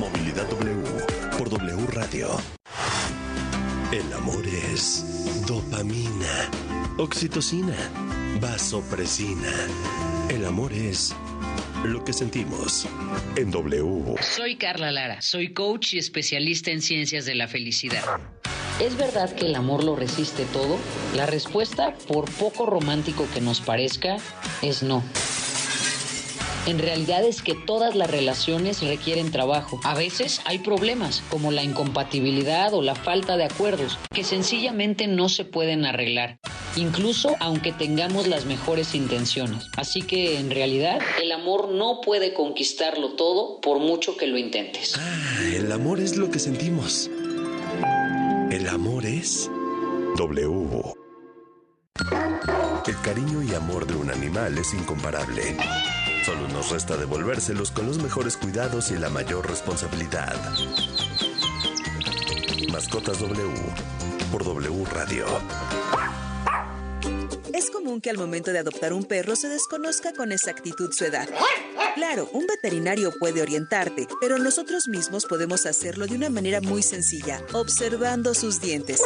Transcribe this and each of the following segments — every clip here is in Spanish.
Movilidad W por W Radio. El amor es dopamina, oxitocina, vasopresina. El amor es lo que sentimos en W. Soy Carla Lara, soy coach y especialista en ciencias de la felicidad. ¿Es verdad que el amor lo resiste todo? La respuesta, por poco romántico que nos parezca, es no. En realidad es que todas las relaciones requieren trabajo. A veces hay problemas como la incompatibilidad o la falta de acuerdos que sencillamente no se pueden arreglar, incluso aunque tengamos las mejores intenciones. Así que en realidad el amor no puede conquistarlo todo por mucho que lo intentes. Ah, el amor es lo que sentimos. El amor es W. El cariño y amor de un animal es incomparable. Solo nos resta devolvérselos con los mejores cuidados y la mayor responsabilidad. Mascotas W por W Radio. Es común que al momento de adoptar un perro se desconozca con exactitud su edad. Claro, un veterinario puede orientarte, pero nosotros mismos podemos hacerlo de una manera muy sencilla, observando sus dientes.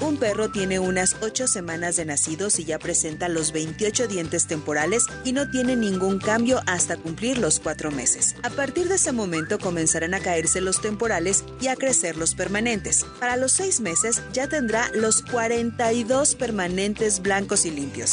Un perro tiene unas 8 semanas de nacidos y ya presenta los 28 dientes temporales y no tiene ningún cambio hasta cumplir los 4 meses. A partir de ese momento comenzarán a caerse los temporales y a crecer los permanentes. Para los 6 meses ya tendrá los 42 permanentes blancos limpios.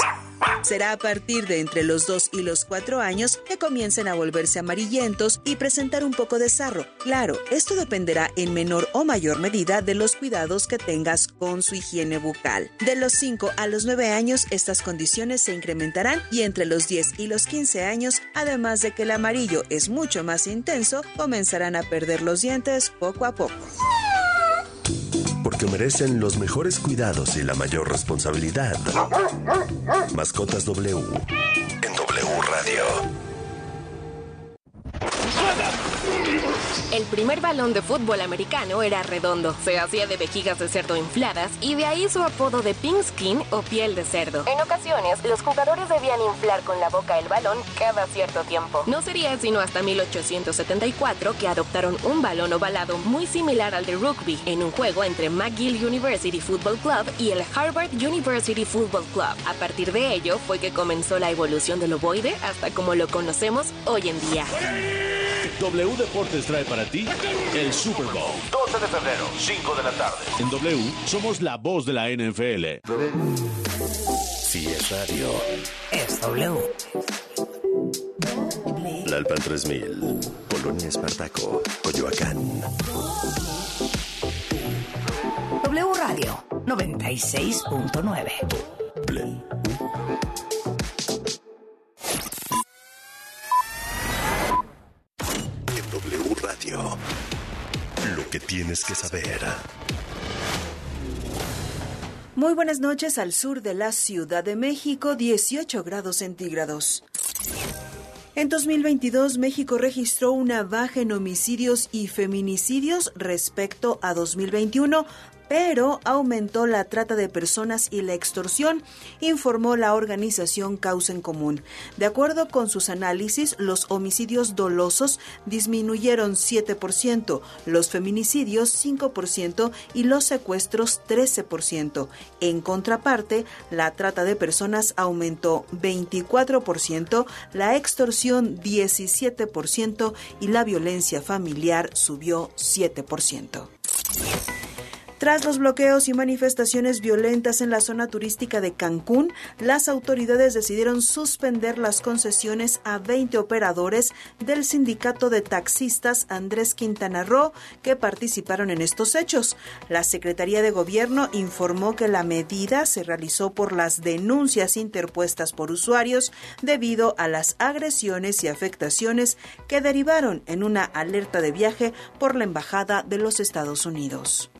Será a partir de entre los 2 y los 4 años que comiencen a volverse amarillentos y presentar un poco de sarro. Claro, esto dependerá en menor o mayor medida de los cuidados que tengas con su higiene bucal. De los 5 a los 9 años estas condiciones se incrementarán y entre los 10 y los 15 años, además de que el amarillo es mucho más intenso, comenzarán a perder los dientes poco a poco porque merecen los mejores cuidados y la mayor responsabilidad. Mascotas W El primer balón de fútbol americano era redondo, se hacía de vejigas de cerdo infladas y de ahí su apodo de pink skin o piel de cerdo. En ocasiones, los jugadores debían inflar con la boca el balón cada cierto tiempo. No sería sino hasta 1874 que adoptaron un balón ovalado muy similar al de rugby en un juego entre McGill University Football Club y el Harvard University Football Club. A partir de ello fue que comenzó la evolución del ovoide hasta como lo conocemos hoy en día. W Deportes trae para ti el Super Bowl. 12 de febrero, 5 de la tarde. En W somos la voz de la NFL. Si es radio. Es W. La Alpan 3000. Polonia Espartaco. Coyoacán. W Radio 96.9. que tienes que saber. Muy buenas noches al sur de la Ciudad de México, 18 grados centígrados. En 2022, México registró una baja en homicidios y feminicidios respecto a 2021, pero aumentó la trata de personas y la extorsión, informó la organización Causa en Común. De acuerdo con sus análisis, los homicidios dolosos disminuyeron 7%, los feminicidios 5% y los secuestros 13%. En contraparte, la trata de personas aumentó 24%, la extorsión 17% y la violencia familiar subió 7%. Tras los bloqueos y manifestaciones violentas en la zona turística de Cancún, las autoridades decidieron suspender las concesiones a 20 operadores del sindicato de taxistas Andrés Quintana Roo que participaron en estos hechos. La Secretaría de Gobierno informó que la medida se realizó por las denuncias interpuestas por usuarios debido a las agresiones y afectaciones que derivaron en una alerta de viaje por la Embajada de los Estados Unidos.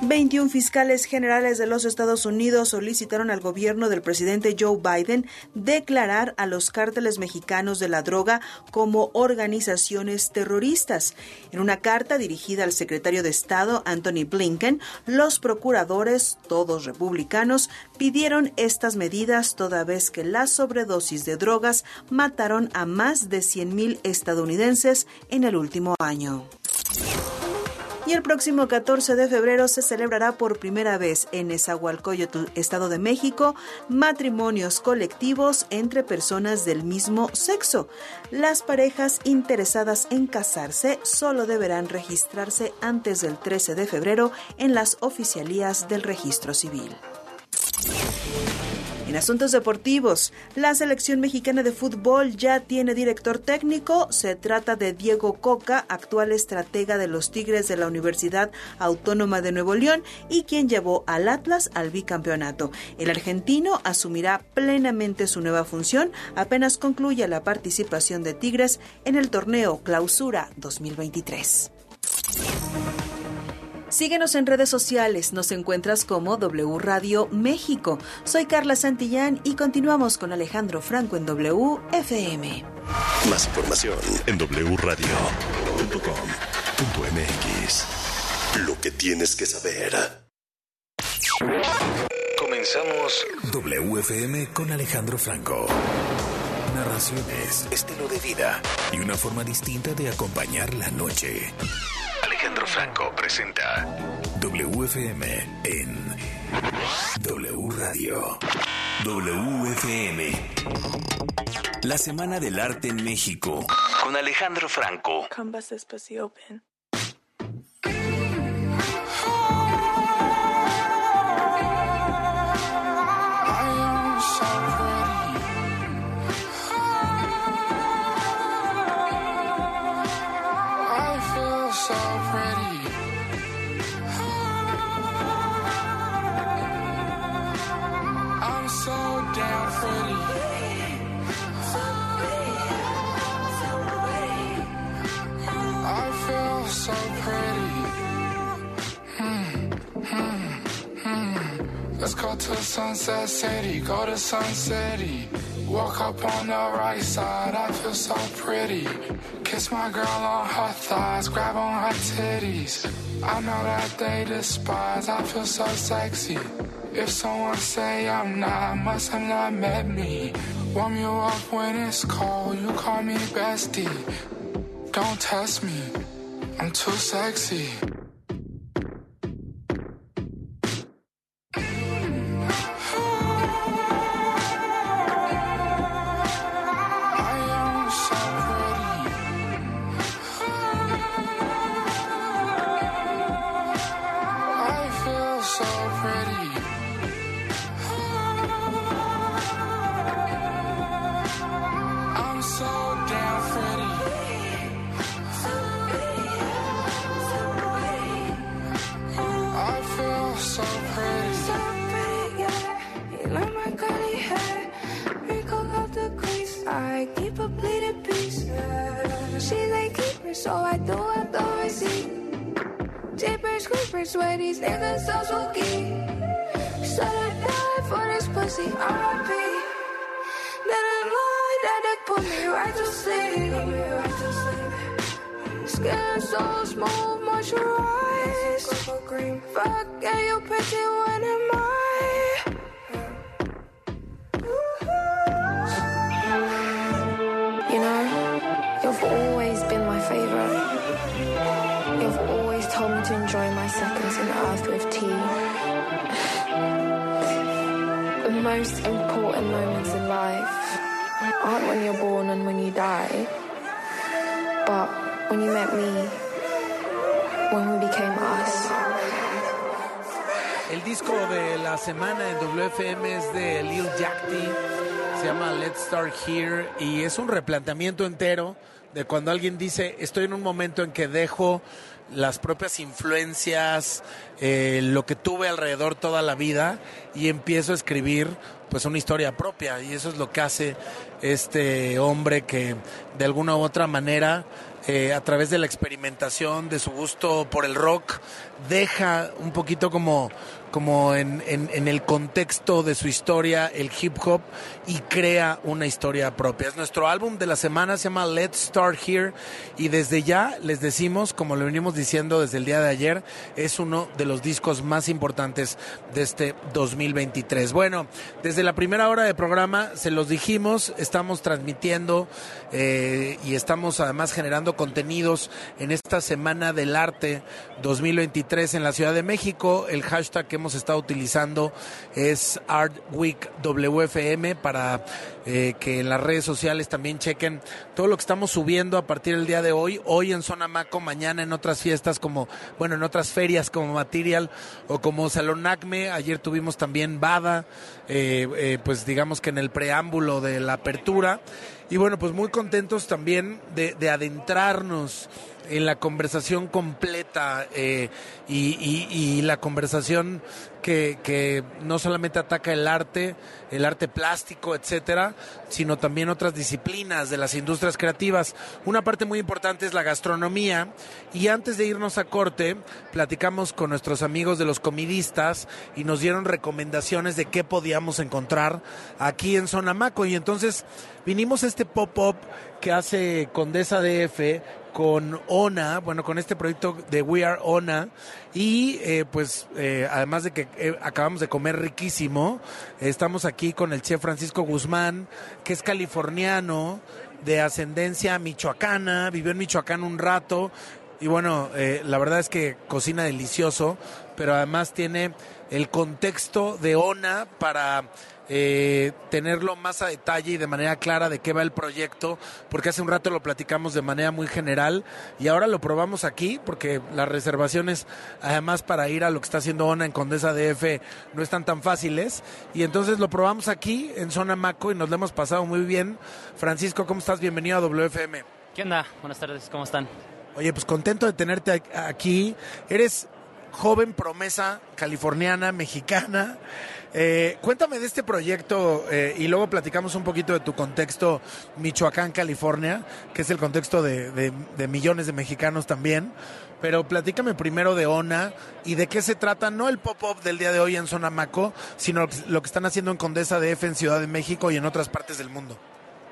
21 fiscales generales de los Estados Unidos solicitaron al gobierno del presidente Joe Biden declarar a los cárteles mexicanos de la droga como organizaciones terroristas. En una carta dirigida al secretario de Estado, Anthony Blinken, los procuradores, todos republicanos, pidieron estas medidas toda vez que las sobredosis de drogas mataron a más de 100.000 estadounidenses en el último año. Y el próximo 14 de febrero se celebrará por primera vez en Esahualcoyotl, Estado de México, matrimonios colectivos entre personas del mismo sexo. Las parejas interesadas en casarse solo deberán registrarse antes del 13 de febrero en las oficialías del registro civil. En asuntos deportivos, la selección mexicana de fútbol ya tiene director técnico. Se trata de Diego Coca, actual estratega de los Tigres de la Universidad Autónoma de Nuevo León y quien llevó al Atlas al bicampeonato. El argentino asumirá plenamente su nueva función apenas concluya la participación de Tigres en el torneo Clausura 2023. Síguenos en redes sociales, nos encuentras como W Radio México. Soy Carla Santillán y continuamos con Alejandro Franco en W FM. Más información en wradio.com.mx. Lo que tienes que saber. Comenzamos WFM con Alejandro Franco. Narraciones, estilo de vida y una forma distinta de acompañar la noche. Alejandro Franco presenta WFM en W Radio. WFM. La Semana del Arte en México. con Alejandro Franco. Canvas Espacio Open. Go to Sunset City, go to Sun City. Walk up on the right side, I feel so pretty. Kiss my girl on her thighs, grab on her titties. I know that they despise, I feel so sexy. If someone say I'm not, must have not met me. Warm you up when it's cold, you call me bestie. Don't test me, I'm too sexy. Replanteamiento entero de cuando alguien dice estoy en un momento en que dejo las propias influencias, eh, lo que tuve alrededor toda la vida y empiezo a escribir pues una historia propia y eso es lo que hace este hombre que de alguna u otra manera eh, a través de la experimentación, de su gusto por el rock, deja un poquito como como en, el contexto de su historia el hip hop y crea una historia propia. Es nuestro álbum de la semana, se llama Let's Start Here y desde ya les decimos, como lo venimos diciendo desde el día de ayer, es uno de los discos más importantes de este 2023. Bueno, desde la primera hora de programa se los dijimos, estamos transmitiendo eh, y estamos además generando contenidos en esta Semana del Arte 2023 en la Ciudad de México. El hashtag que hemos estado utilizando es Art Week WFM para eh, que en las redes sociales también chequen todo lo que estamos subiendo a partir del día de hoy. Hoy en Zona Maco, mañana en otras fiestas como, bueno, en otras ferias como Material o como Salón Acme. Ayer tuvimos también Bada, eh, eh, pues digamos que en el preámbulo de la apertura. Y bueno, pues muy contentos también de, de adentrarnos en la conversación completa eh, y, la conversación que, no solamente ataca el arte, el arte plástico, etcétera, sino también otras disciplinas de las industrias creativas. Una parte muy importante es la gastronomía. Y antes de irnos a corte, platicamos con nuestros amigos de los comidistas y nos dieron recomendaciones de qué podíamos encontrar aquí en Sonamaco. Y entonces vinimos a este pop-up que hace Condesa DF con ONA, bueno, con este proyecto de We Are ONA. Y eh, pues eh, además de que eh, acabamos de comer riquísimo, estamos aquí con el chef Francisco Guzmán, que es californiano, de ascendencia michoacana, vivió en Michoacán un rato. Y bueno, la verdad es que cocina delicioso, pero además tiene el contexto de ONA para eh, tenerlo más a detalle y de manera clara de qué va el proyecto, porque hace un rato lo platicamos de manera muy general y ahora lo probamos aquí, porque las reservaciones, además para ir a lo que está haciendo ONA en Condesa DF, no están tan fáciles. Y entonces lo probamos aquí en Zona Maco y nos lo hemos pasado muy bien. Francisco, ¿cómo estás? Bienvenido a WFM. ¿Qué onda? Buenas tardes, ¿cómo están? Oye, pues contento de tenerte aquí. Eres joven promesa californiana, mexicana. Eh, cuéntame de este proyecto eh, y luego platicamos un poquito de tu contexto Michoacán, California, que es el contexto de, de, de, millones de mexicanos también. Pero platícame primero de ONA y de qué se trata, no el pop-up del día de hoy en Zona Maco, sino lo que están haciendo en Condesa DF en Ciudad de México y en otras partes del mundo.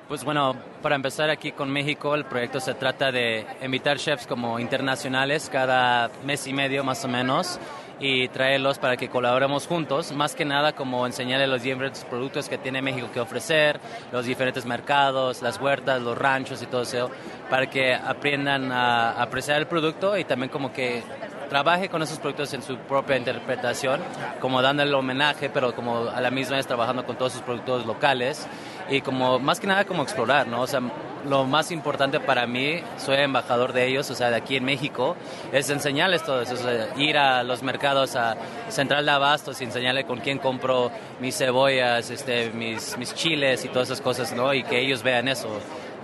Pues bueno, para empezar aquí con México, el proyecto se trata de invitar chefs como internacionales cada mes y medio más o menos y traerlos para que colaboremos juntos, más que nada como enseñarles los diferentes productos que tiene México que ofrecer, los diferentes mercados, las huertas, los ranchos y todo eso, para que aprendan a apreciar el producto y también como que trabaje con esos productos en su propia interpretación, como dándole homenaje, pero como a la misma vez trabajando con todos sus productos locales y como más que nada como explorar, ¿no? O sea, lo más importante para mí, soy embajador de ellos, o sea, de aquí en México, es enseñarles todo eso, o sea, ir a los mercados, a Central de Abastos y enseñarle con quién compro mis cebollas, este, mis, mis chiles y todas esas cosas, ¿no? Y que ellos vean eso.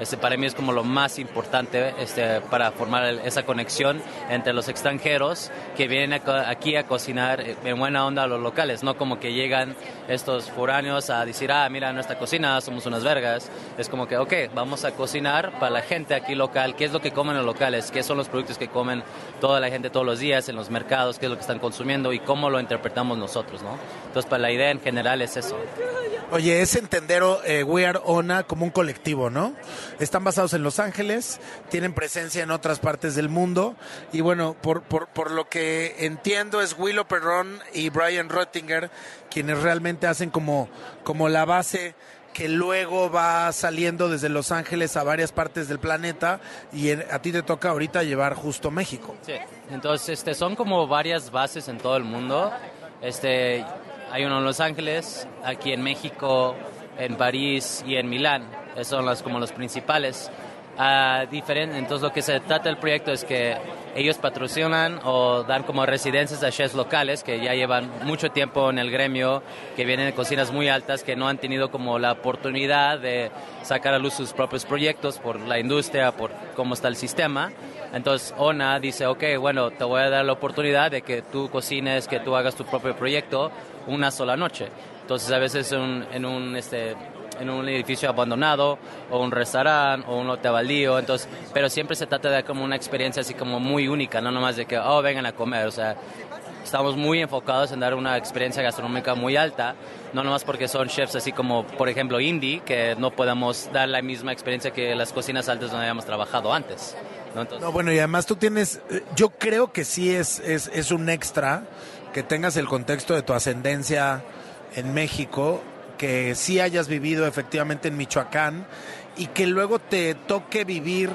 Este, para mí es como lo más importante este, para formar esa conexión entre los extranjeros que vienen aquí a cocinar en buena onda a los locales, no como que llegan estos foráneos a decir, ah, mira nuestra cocina, somos unas vergas. Es como que, ok, vamos a cocinar para la gente aquí local, qué es lo que comen los locales, qué son los productos que comen toda la gente todos los días en los mercados, qué es lo que están consumiendo y cómo lo interpretamos nosotros, ¿no? Entonces, para la idea en general es eso. Oye, es entender eh, We Are Ona como un colectivo, ¿no? Están basados en Los Ángeles, tienen presencia en otras partes del mundo y bueno, por, por, lo que entiendo es Willow Perron y Brian Rottinger quienes realmente hacen como, como la base que luego va saliendo desde Los Ángeles a varias partes del planeta y a ti te toca ahorita llevar justo México. Sí, entonces este, son como varias bases en todo el mundo. Este, hay uno en Los Ángeles, aquí en México, en París y en Milán. Esos son las, como los principales. Uh, diferente. Entonces lo que se trata del proyecto es que ellos patrocinan o dan como residencias a chefs locales que ya llevan mucho tiempo en el gremio, que vienen de cocinas muy altas, que no han tenido como la oportunidad de sacar a luz sus propios proyectos por la industria, por cómo está el sistema. Entonces ONA dice, ok, bueno, te voy a dar la oportunidad de que tú cocines, que tú hagas tu propio proyecto una sola noche. Entonces a veces en en un este, en un edificio abandonado o un restaurante o un hotel baldío, entonces, pero siempre se trata de como una experiencia así como muy única, no nomás de que, oh, vengan a comer, o sea, estamos muy enfocados en dar una experiencia gastronómica muy alta, no nomás porque son chefs así como, por ejemplo, indie, que no podemos dar la misma experiencia que las cocinas altas donde habíamos trabajado antes. ¿no? Entonces, No, bueno, y además tú tienes, eh, yo creo que sí es, es, es un extra que tengas el contexto de tu ascendencia en México, que sí hayas vivido efectivamente en Michoacán y que luego te toque vivir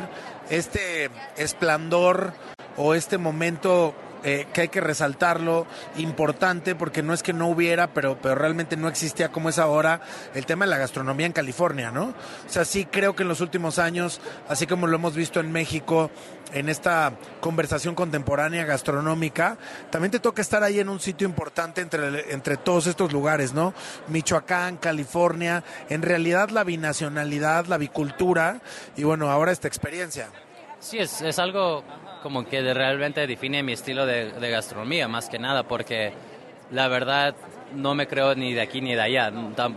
este esplendor o este momento eh, que hay que resaltarlo, importante, porque no es que no hubiera, pero, pero realmente no existía como es ahora el tema de la gastronomía en California, ¿no? O sea, sí creo que en los últimos años, así como lo hemos visto en México, en esta conversación contemporánea gastronómica, también te toca estar ahí en un sitio importante entre, entre todos estos lugares, ¿no? Michoacán, California, en realidad la binacionalidad, la bicultura y bueno, ahora esta experiencia. Sí, es, es algo como que realmente define mi estilo de gastronomía, más que nada, porque la verdad no me creo ni de aquí ni de allá.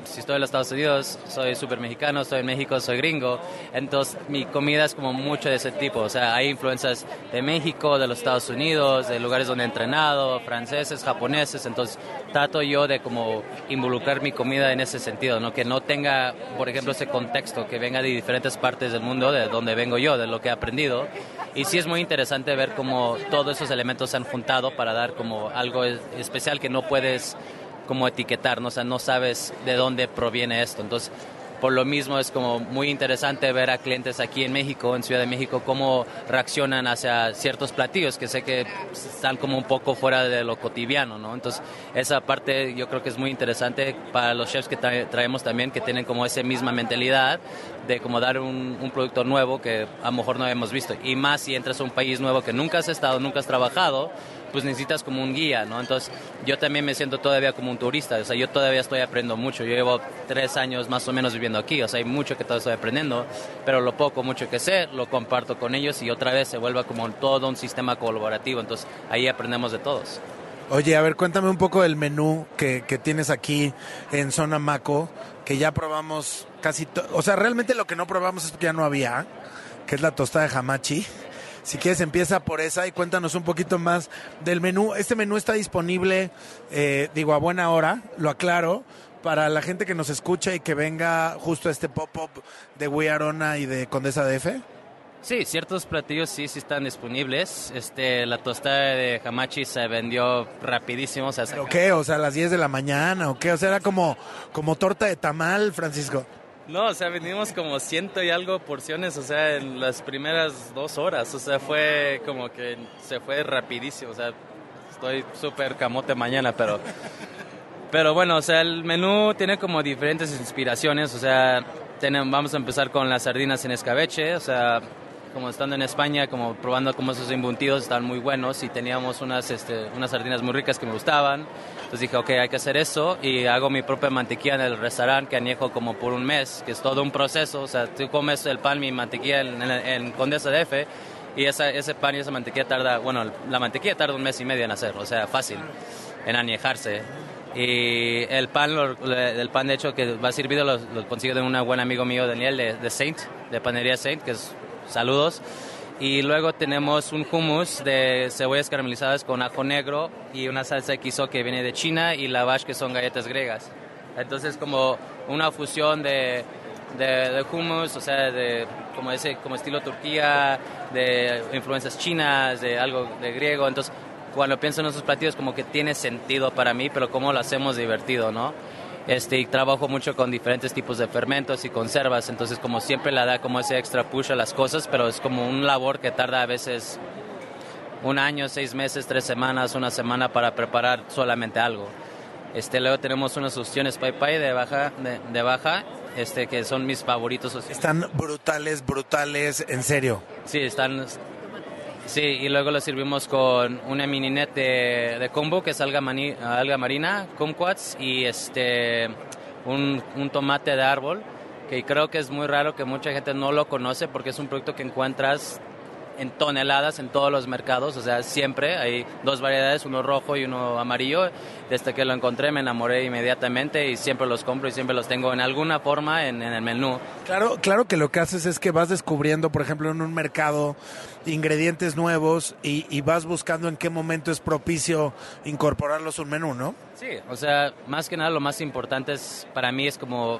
Si estoy en los Estados Unidos, soy súper mexicano, estoy en México, soy gringo, entonces mi comida es como mucho de ese tipo. O sea, hay influencias de México, de los Estados Unidos, de lugares donde he entrenado, franceses, japoneses, entonces trato yo de como involucrar mi comida en ese sentido, ¿no? que no tenga, por ejemplo, ese contexto, que venga de diferentes partes del mundo, de donde vengo yo, de lo que he aprendido. Y sí es muy interesante ver cómo todos esos elementos se han juntado para dar como algo es- especial que no puedes como etiquetar, ¿no? o sea, no sabes de dónde proviene esto. Entonces, por lo mismo es como muy interesante ver a clientes aquí en México, en Ciudad de México, cómo reaccionan hacia ciertos platillos que sé que están como un poco fuera de lo cotidiano, ¿no? Entonces, esa parte yo creo que es muy interesante para los chefs que trae- traemos también, que tienen como esa misma mentalidad de como dar un, un producto nuevo que a lo mejor no hemos visto. Y más si entras a un país nuevo que nunca has estado, nunca has trabajado, pues necesitas como un guía, ¿no? Entonces, yo también me siento todavía como un turista, o sea, yo todavía estoy aprendiendo mucho, yo llevo tres años más o menos viviendo aquí, o sea, hay mucho que todavía estoy aprendiendo, pero lo poco, mucho que sé, lo comparto con ellos y otra vez se vuelve como todo un sistema colaborativo, entonces ahí aprendemos de todos. Oye, a ver, cuéntame un poco del menú que, que tienes aquí en Zona Maco, que ya probamos casi, o sea, realmente lo que no probamos es que ya no había, que es la tostada de hamachi. Si quieres, empieza por esa y cuéntanos un poquito más del menú. Este menú está disponible, eh, digo, a buena hora, lo aclaro, para la gente que nos escucha y que venga justo a este pop-up de We Arona y de Condesa DF. Sí, ciertos platillos sí, sí están disponibles. Este, la tostada de hamachi se vendió rapidísimo. O sea, ¿Pero qué? O sea, a las 10 de la mañana, ¿o qué? O sea, era como, como torta de tamal, Francisco. No, o sea, vendimos como ciento y algo porciones, o sea, en las primeras dos horas. O sea, fue como que se fue rapidísimo. O sea, estoy súper camote mañana, pero... Pero bueno, o sea, el menú tiene como diferentes inspiraciones. O sea, tenemos, vamos a empezar con las sardinas en escabeche. O sea, como estando en España, como probando como esos embutidos están muy buenos y teníamos unas, este, unas sardinas muy ricas que me gustaban. Entonces dije, ok, hay que hacer eso y hago mi propia mantequilla en el restaurante que añejo como por un mes, que es todo un proceso. O sea, tú comes el pan, mi mantequilla en, en, en Condesa y esa, ese pan y esa mantequilla tarda, bueno, la mantequilla tarda un mes y medio en hacer, o sea, fácil, en añejarse. Y el pan, el pan de hecho que va servido lo, lo consigo de un buen amigo mío, Daniel, de, de Saint, de Panería Saint, que es saludos. Y luego tenemos un hummus de cebollas caramelizadas con ajo negro y una salsa quiso que viene de China y lavash que son galletas griegas. Entonces como una fusión de, de, de hummus, o sea, de como ese como estilo Turquía, de influencias chinas, de algo de griego. Entonces cuando pienso en esos platillos como que tiene sentido para mí, pero cómo lo hacemos divertido, ¿no? Este, y trabajo mucho con diferentes tipos de fermentos y conservas, entonces como siempre le da como ese extra push a las cosas, pero es como un labor que tarda a veces un año, seis meses, tres semanas, una semana para preparar solamente algo. Este, luego tenemos unas opciones pai pai de baja, de, de baja, este, que son mis favoritos. Están brutales, brutales, en serio. Sí, están. Sí, y luego lo servimos con una mini net de, de combo que es alga, mani- alga marina, kumquats y este un, un tomate de árbol que creo que es muy raro que mucha gente no lo conoce porque es un producto que encuentras en toneladas en todos los mercados, o sea, siempre hay dos variedades, uno rojo y uno amarillo. Desde que lo encontré me enamoré inmediatamente y siempre los compro y siempre los tengo en alguna forma en, en el menú. Claro, claro que lo que haces es que vas descubriendo, por ejemplo, en un mercado ingredientes nuevos y, y vas buscando en qué momento es propicio incorporarlos a un menú, ¿no? Sí, o sea, más que nada lo más importante es para mí es como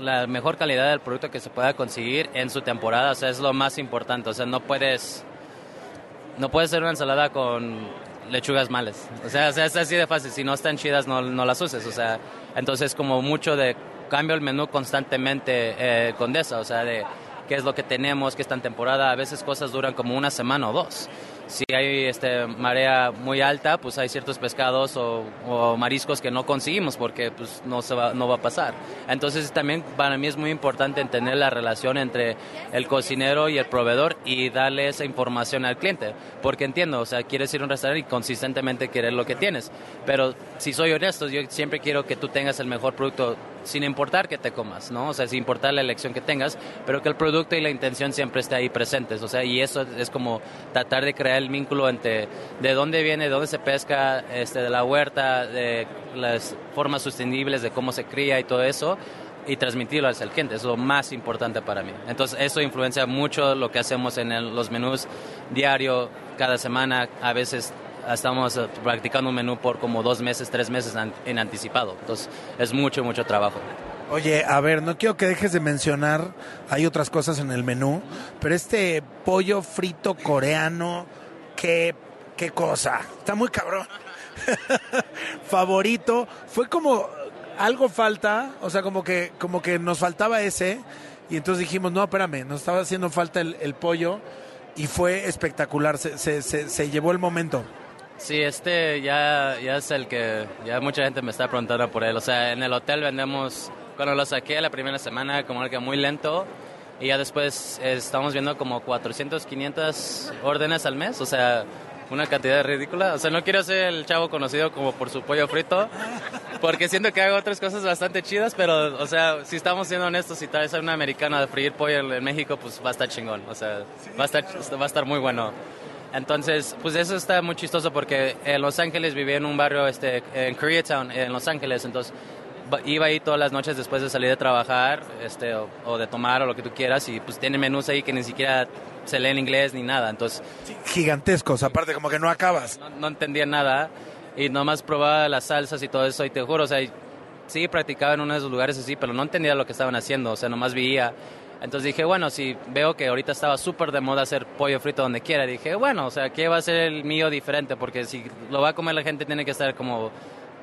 la mejor calidad del producto que se pueda conseguir en su temporada, o sea, es lo más importante, o sea, no puedes no puedes hacer una ensalada con lechugas malas, o sea, o sea, es así de fácil, si no están chidas no, no las uses, o sea, entonces como mucho de cambio el menú constantemente eh, con eso, o sea, de qué es lo que tenemos, qué está en temporada, a veces cosas duran como una semana o dos. Si hay este, marea muy alta, pues hay ciertos pescados o, mariscos que no conseguimos porque pues, no, se va, no va a pasar. Entonces también para mí es muy importante entender la relación entre el cocinero y el proveedor y darle esa información al cliente. Porque entiendo, o sea, quieres ir a un restaurante y consistentemente querer lo que tienes. Pero si soy honesto, yo siempre quiero que tú tengas el mejor producto sin importar que te comas, ¿no? O sea, sin importar la elección que tengas, pero que el producto y la intención siempre esté ahí presentes. O sea, y eso es como tratar de crear el vínculo entre de dónde viene, de dónde se pesca, este, de la huerta, de las formas sostenibles de cómo se cría y todo eso y transmitirlo al cliente, es lo más importante para mí. Entonces eso influencia mucho lo que hacemos en los menús diario, cada semana, a veces estamos eh, practicando un menú por como dos meses, tres meses en anticipado. Entonces es mucho, mucho trabajo. Oye, a ver, no quiero que dejes de mencionar, hay otras cosas en el menú, pero este pollo frito coreano, qué, qué cosa, está muy cabrón. Favorito, fue como algo falta, o sea, como que, como que nos faltaba ese, y entonces dijimos, no, espérame, nos estaba haciendo falta el, el pollo, y fue espectacular, se, se, se, se llevó el momento. Sí, este ya, ya es el que ya mucha gente me está preguntando por él. O sea, en el hotel vendemos, cuando lo saqué la primera semana, como algo muy lento. Y ya después eh, estamos viendo como 400, 500 órdenes al mes. O sea, una cantidad ridícula. O sea, no quiero ser el chavo conocido como por su pollo frito. Porque siento que hago otras cosas bastante chidas, pero, o sea, si estamos siendo honestos, si traes a una americana de freír pollo en México, pues va a estar chingón. O sea, va a estar, va a estar muy bueno. Entonces, pues eso está muy chistoso porque en Los Ángeles vivía en un barrio, este, en Koreatown, en Los Ángeles, entonces ba- iba ahí todas las noches después de salir de trabajar, este, o, o de tomar o lo que tú quieras, y pues tiene menús ahí que ni siquiera se lee en inglés ni nada, entonces Gigantescos, aparte como que no acabas. no, no entendía nada y nomás probaba las salsas y todo eso, y te juro, o sea, sí practicaba en uno de esos lugares así, pero no entendía lo que estaban haciendo, o sea, nomás veía. Entonces dije, bueno, si veo que ahorita estaba súper de moda hacer pollo frito donde quiera, dije, bueno, o sea, ¿qué va a ser el mío diferente? Porque si lo va a comer la gente tiene que estar como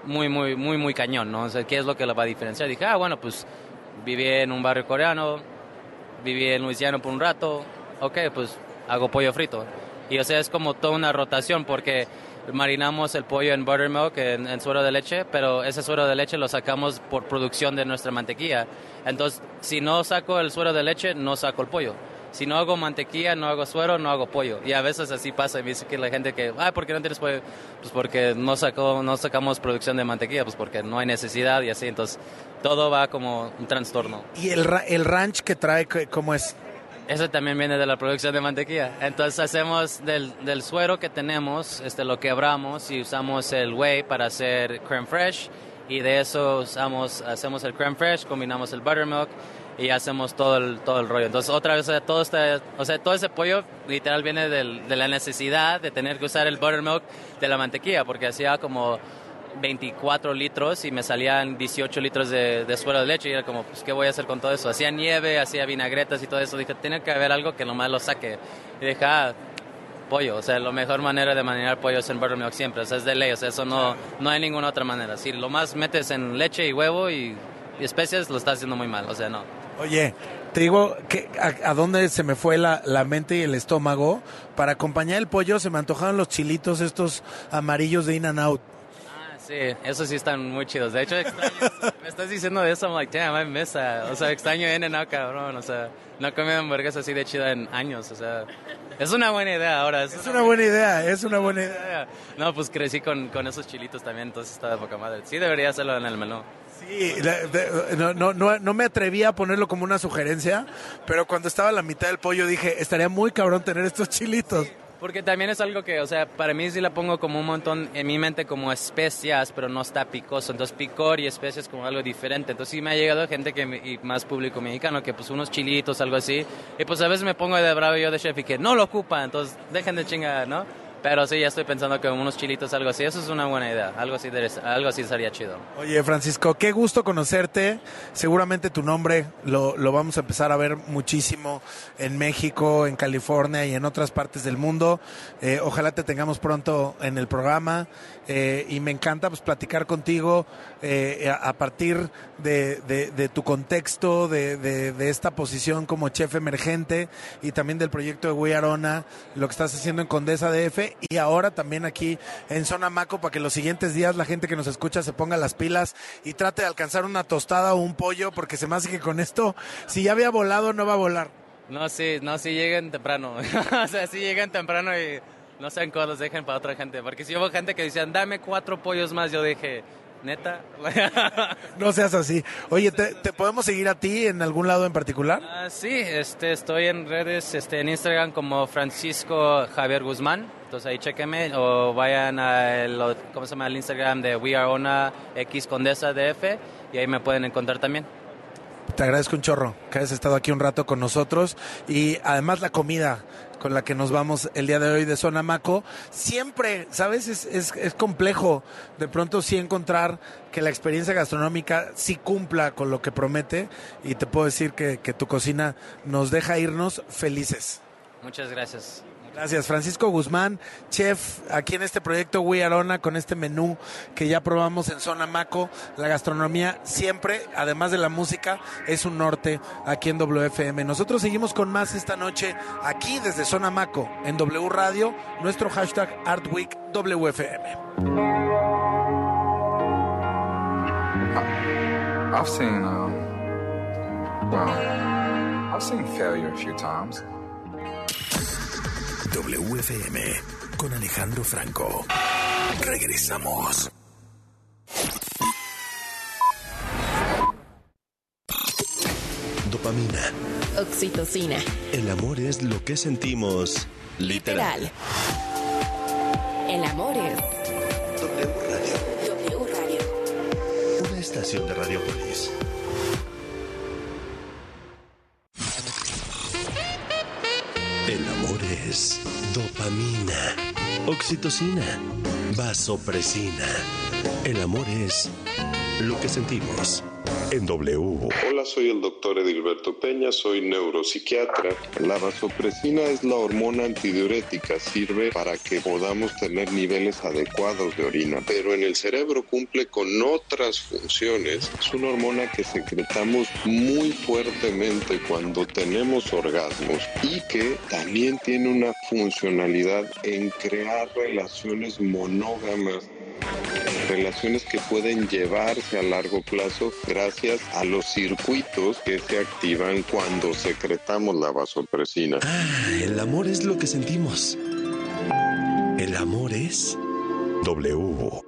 muy, muy, muy, muy cañón, ¿no? O sea, ¿qué es lo que lo va a diferenciar? Dije, ah, bueno, pues viví en un barrio coreano, viví en Luisiana por un rato, ok, pues hago pollo frito. Y o sea, es como toda una rotación porque marinamos el pollo en buttermilk, en, en suero de leche, pero ese suero de leche lo sacamos por producción de nuestra mantequilla. Entonces, si no saco el suero de leche, no saco el pollo. Si no hago mantequilla, no hago suero, no hago pollo. Y a veces así pasa. Y me dice que la gente que, ah, ¿por qué no tienes pollo? Pues porque no, sacó, no sacamos producción de mantequilla, pues porque no hay necesidad y así. Entonces, todo va como un trastorno. ¿Y el, el ranch que trae, cómo es? Eso también viene de la producción de mantequilla. Entonces hacemos del, del suero que tenemos, este, lo quebramos y usamos el whey para hacer creme fresh y de eso usamos, hacemos el creme fresh, combinamos el buttermilk y hacemos todo el, todo el rollo. Entonces otra vez, todo, está, o sea, todo ese pollo literal viene del- de la necesidad de tener que usar el buttermilk de la mantequilla porque hacía como 24 litros y me salían 18 litros de, de suero de leche y era como, pues, ¿qué voy a hacer con todo eso? Hacía nieve, hacía vinagretas y todo eso. Dije, tiene que haber algo que nomás lo saque. Y dije, ah, pollo. O sea, la mejor manera de marinar pollo es en buttermilk siempre. O sea, es de ley. O sea, eso no, no hay ninguna otra manera. Si lo más metes en leche y huevo y, y especias, lo estás haciendo muy mal. O sea, no. Oye, te digo que a, a dónde se me fue la, la mente y el estómago. Para acompañar el pollo se me antojaron los chilitos estos amarillos de In and Out. Sí, esos sí están muy chidos. De hecho, extraño, me estás diciendo de eso, I'm like, damn, I miss that. O sea, extraño In-N-Out, cabrón. O sea, no he comido hamburguesas así de chida en años. O sea, es una buena idea ahora. Es, Es una buena idea, es una buena idea. No, pues crecí con, con esos chilitos también, entonces está de poca madre. Sí debería hacerlo en el menú. Sí, no, no, no, no me atreví a ponerlo como una sugerencia, pero cuando estaba a la mitad del pollo dije, estaría muy cabrón tener estos chilitos. Porque también es algo que, o sea, para mí sí la pongo como un montón en mi mente como especias, pero no está picoso. Entonces picor y especias como algo diferente. Entonces sí me ha llegado gente que, y más público mexicano, que pues unos chilitos, algo así. Y pues a veces me pongo de bravo yo de chef y que no lo ocupan, entonces dejen de chingar, ¿no? Pero sí, ya estoy pensando que unos chilitos, algo así, eso es una buena idea. Algo así, algo así sería chido. Oye, Francisco, qué gusto conocerte. Seguramente tu nombre lo, lo vamos a empezar a ver muchísimo en México, en California y en otras partes del mundo. Eh, ojalá te tengamos pronto en el programa. eh, y me encanta pues platicar contigo eh, a, partir de, de- tu contexto, de, de- esta posición como chef emergente y también del proyecto de We Arona, lo que estás haciendo en Condesa DF y ahora también aquí en Zona Maco para que los siguientes días la gente que nos escucha se ponga las pilas y trate de alcanzar una tostada o un pollo porque se me hace que con esto, si ya había volado, no va a volar. No, sí, no, sí lleguen temprano. o sea, sí lleguen temprano y no sean codos, dejen para otra gente. Porque si hubo gente que decían, dame cuatro pollos más, yo dije, neta. No seas así. Oye, ¿te, te podemos seguir a ti en algún lado en particular? Ah, sí, este, estoy en redes, este, en Instagram como Francisco Javier Guzmán. Entonces ahí chequenme o vayan al, ¿cómo se llama? al Instagram de We Are Ona X Condesa DF y ahí me pueden encontrar también. Te agradezco un chorro que hayas estado aquí un rato con nosotros y además la comida con la que nos vamos el día de hoy de Zona Maco. Siempre, ¿sabes? Es, es, complejo de pronto sí encontrar que la experiencia gastronómica sí cumpla con lo que promete y te puedo decir que tu cocina nos deja irnos felices. Muchas gracias. Gracias, Francisco Guzmán, chef aquí en este proyecto We Arona con este menú que ya probamos en Zona Maco. La gastronomía siempre, además de la música, es un norte aquí en WFM. Nosotros seguimos con más esta noche aquí desde Zona Maco en W Radio, nuestro hashtag ArtWeek WFM. I've seen, um, well, I've seen failure a few times. WFM con Alejandro Franco. Regresamos. Dopamina. Oxitocina. El amor es lo que sentimos literal. Literal. El amor es W Radio. W Radio. Una estación de Radiopolis. Dopamina, oxitocina, vasopresina. El amor es lo que sentimos en W. Hola, soy el doctor Edilberto Peña, soy neuropsiquiatra. La vasopresina es la hormona antidiurética, sirve para que podamos tener niveles adecuados de orina, pero en el cerebro cumple con otras funciones. Es una hormona que secretamos muy fuertemente cuando tenemos orgasmos y que también tiene una funcionalidad en crear relaciones monógamas relaciones que pueden llevarse a largo plazo gracias a los circuitos que se activan cuando secretamos la vasopresina. Ah, el amor es lo que sentimos. El amor es W.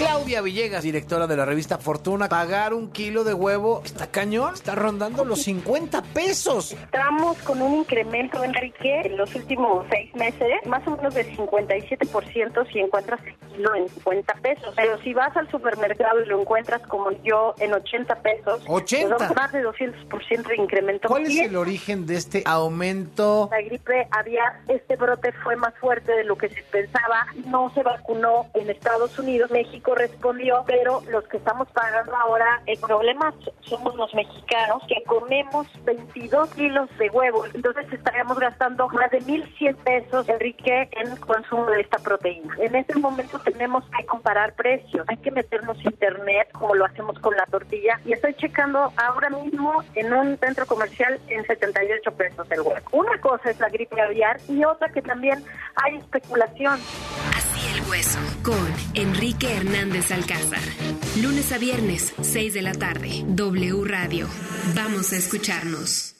Claudia Villegas, directora de la revista Fortuna, pagar un kilo de huevo está cañón, está rondando los 50 pesos. Estamos con un incremento, Enrique, en los últimos seis meses, más o menos del 57% si encuentras el kilo en 50 pesos. Pero si vas al supermercado y lo encuentras como yo en 80 pesos, 80. pues, más de 200% de incremento. ¿Cuál es el origen de este aumento? La gripe aviar, este brote fue más fuerte de lo que se pensaba. No se vacunó en Estados Unidos. México respondió, pero los que estamos pagando ahora el problema somos los mexicanos que comemos 22 kilos de huevos. Entonces estaríamos gastando más de 1.100 pesos, Enrique, en el consumo de esta proteína. En este momento tenemos que comparar precios. Hay que meternos a internet como lo hacemos con la tortilla. Y estoy checando ahora mismo en un centro comercial en 78 pesos el huevo. Una cosa es la gripe aviar y otra que también hay especulación. Con Enrique Hernández Alcázar. Lunes a viernes, 6 de la tarde. W Radio. Vamos a escucharnos.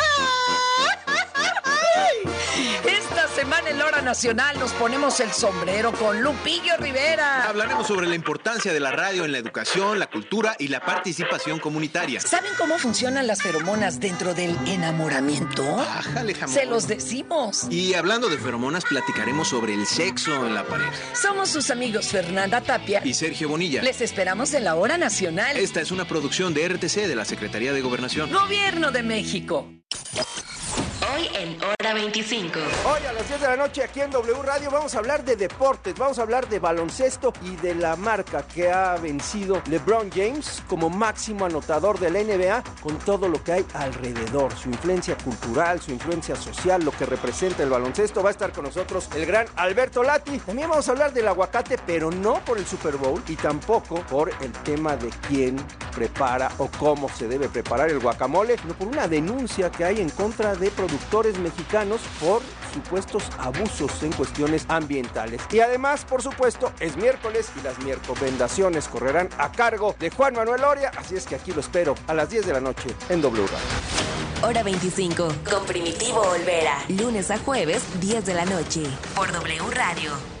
Esta semana en la hora nacional nos ponemos el sombrero con Lupillo Rivera. Hablaremos sobre la importancia de la radio en la educación, la cultura y la participación comunitaria. ¿Saben cómo funcionan las feromonas dentro del enamoramiento? Ájale, jamón. Se los decimos. Y hablando de feromonas, platicaremos sobre el sexo en la pareja. Somos sus amigos Fernanda Tapia Y Sergio Bonilla. Les esperamos en la hora nacional. Esta es una producción de RTC de la Secretaría de Gobernación. Gobierno de México. Hoy en Hora 25. Hoy a las 10 de la noche aquí en W Radio vamos a hablar de deportes, vamos a hablar de baloncesto y de la marca que ha vencido LeBron James como máximo anotador de la NBA con todo lo que hay alrededor, su influencia cultural, su influencia social, lo que representa el baloncesto. Va a estar con nosotros el gran Alberto Lati. También vamos a hablar del aguacate, pero no por el Super Bowl y tampoco por el tema de quién prepara o cómo se debe preparar el guacamole, sino por una denuncia que hay en contra de productores mexicanos por supuestos abusos en cuestiones ambientales. Y además, por supuesto, es miércoles y las miércoles correrán a cargo de Juan Manuel Oria, así es que aquí lo espero a las 10 de la noche en W Radio. Hora 25. Con Primitivo Olvera. Lunes a jueves, 10 de la noche. Por W Radio.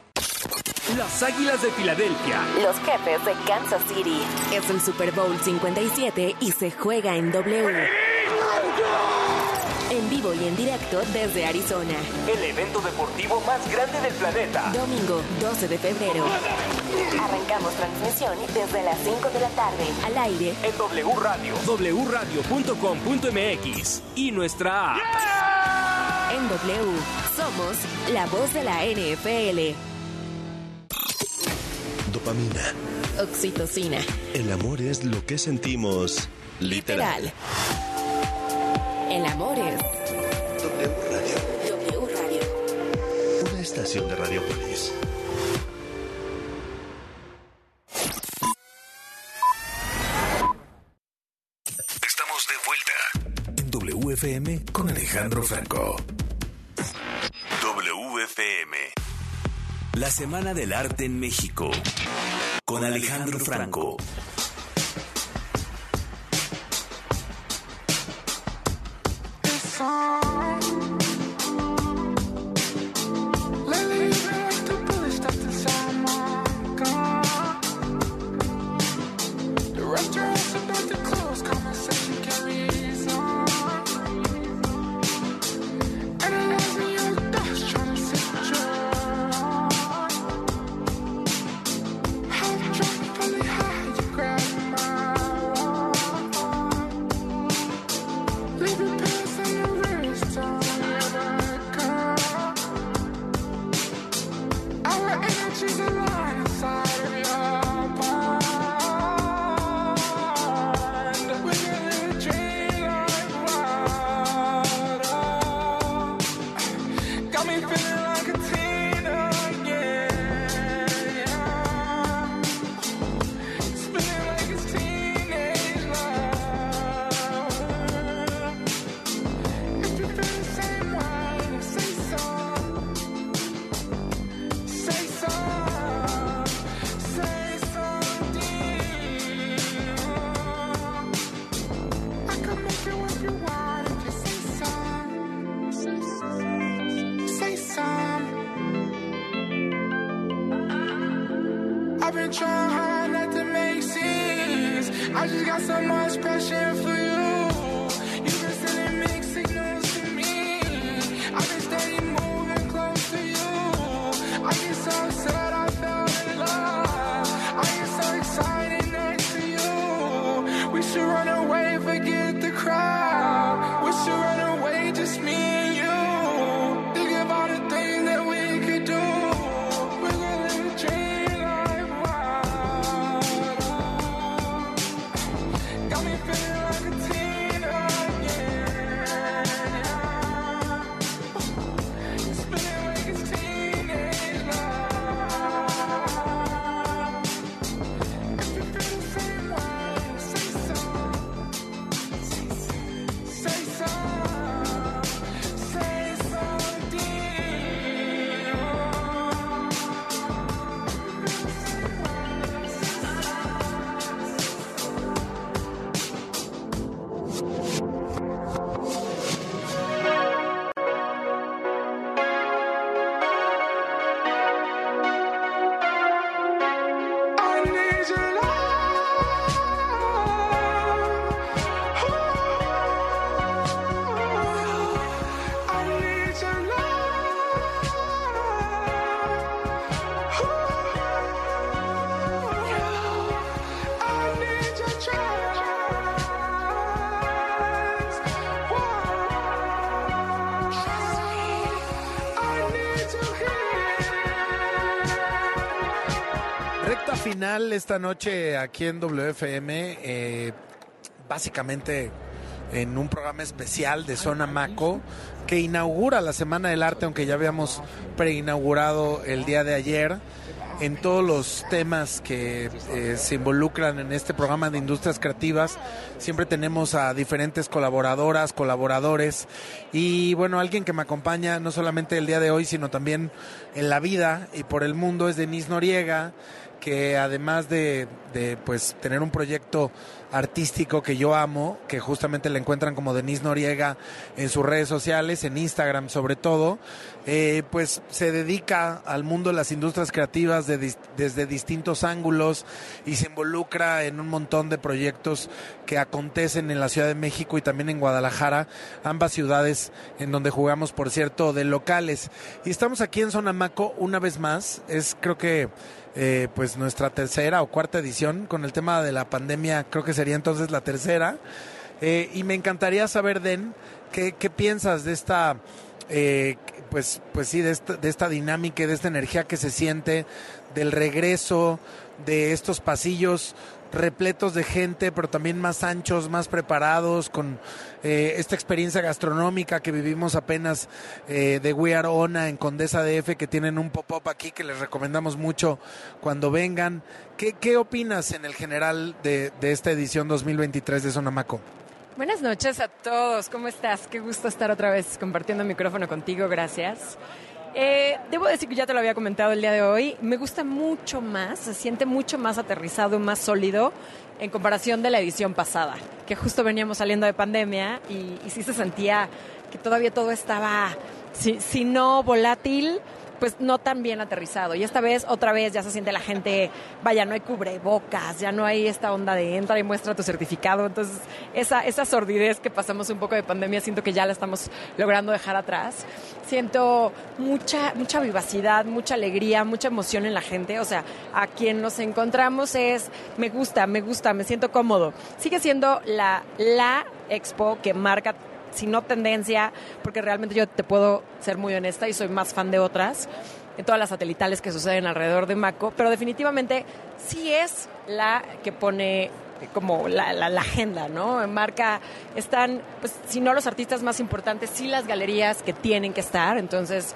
Las Águilas de Filadelfia. Los jefes de Kansas City. Es el Super Bowl 57 y se juega en W. En vivo y en directo desde Arizona. El evento deportivo más grande del planeta. Domingo 12 de febrero. Arrancamos transmisión desde las 5 de la tarde. Al aire. En W Radio. wradio.com.mx. Y nuestra app. En W. Somos la voz de la NFL. Dopamina. Oxitocina. El amor es lo que sentimos literal. Literal. El amor es W Radio. W Radio. Una estación de Radiopolis. Estamos de vuelta. En WFM con Alejandro Franco. La Semana del Arte en México. Con Alejandro Franco. So much passion for esta noche aquí en WFM, eh, básicamente en un programa especial de Zona Maco que inaugura la Semana del Arte, aunque ya habíamos preinaugurado el día de ayer. En todos los temas que eh, se involucran en este programa de industrias creativas, siempre tenemos a diferentes colaboradoras, colaboradores y bueno, alguien que me acompaña no solamente el día de hoy, sino también en la vida y por el mundo es Denise Noriega, que además de, de, pues tener un proyecto artístico que yo amo, que justamente la encuentran como Denise Noriega en sus redes sociales, en Instagram sobre todo, eh, pues se dedica al mundo de las industrias creativas de desde distintos ángulos y se involucra en un montón de proyectos que acontecen en la Ciudad de México y también en Guadalajara, ambas ciudades en donde jugamos, por cierto, de locales. Y estamos aquí en Sonamaco una vez más, es creo que eh, pues nuestra tercera o cuarta edición con el tema de la pandemia, creo que sería entonces la tercera. Eh, y me encantaría saber, Den, qué, qué piensas de esta, eh, pues, pues sí, de esta, de esta dinámica de esta energía que se siente, del regreso de estos pasillos repletos de gente, pero también más anchos, más preparados, con eh, esta experiencia gastronómica que vivimos apenas eh, de We Are Ona en Condesa DF, que tienen un pop-up aquí que les recomendamos mucho cuando vengan. ¿Qué, qué opinas en el general de, de esta edición 2023 de Sonamaco? Buenas noches a todos, ¿cómo estás? Qué gusto estar otra vez compartiendo micrófono contigo, gracias. Eh, debo decir que ya te lo había comentado el día de hoy, me gusta mucho más, se siente mucho más aterrizado, más sólido en comparación de la edición pasada, que justo veníamos saliendo de pandemia y, sí se sentía que todavía todo estaba, si no volátil, pues no tan bien aterrizado. Y esta vez, otra vez, ya se siente la gente, vaya, no hay cubrebocas, ya no hay esta onda de entra y muestra tu certificado. Entonces, esa, esa sordidez que pasamos un poco de pandemia, siento que ya la estamos logrando dejar atrás. Siento mucha, mucha vivacidad, mucha alegría, mucha emoción en la gente. O sea, a quien nos encontramos es, me gusta, me gusta, me siento cómodo. Sigue siendo la, la expo que marca si no tendencia, porque realmente yo te puedo ser muy honesta y soy más fan de otras, de todas las satelitales que suceden alrededor de Maco, pero definitivamente sí es la que pone como la, la, agenda, ¿no? Marca, están, pues, si no los artistas más importantes, sí las galerías que tienen que estar, entonces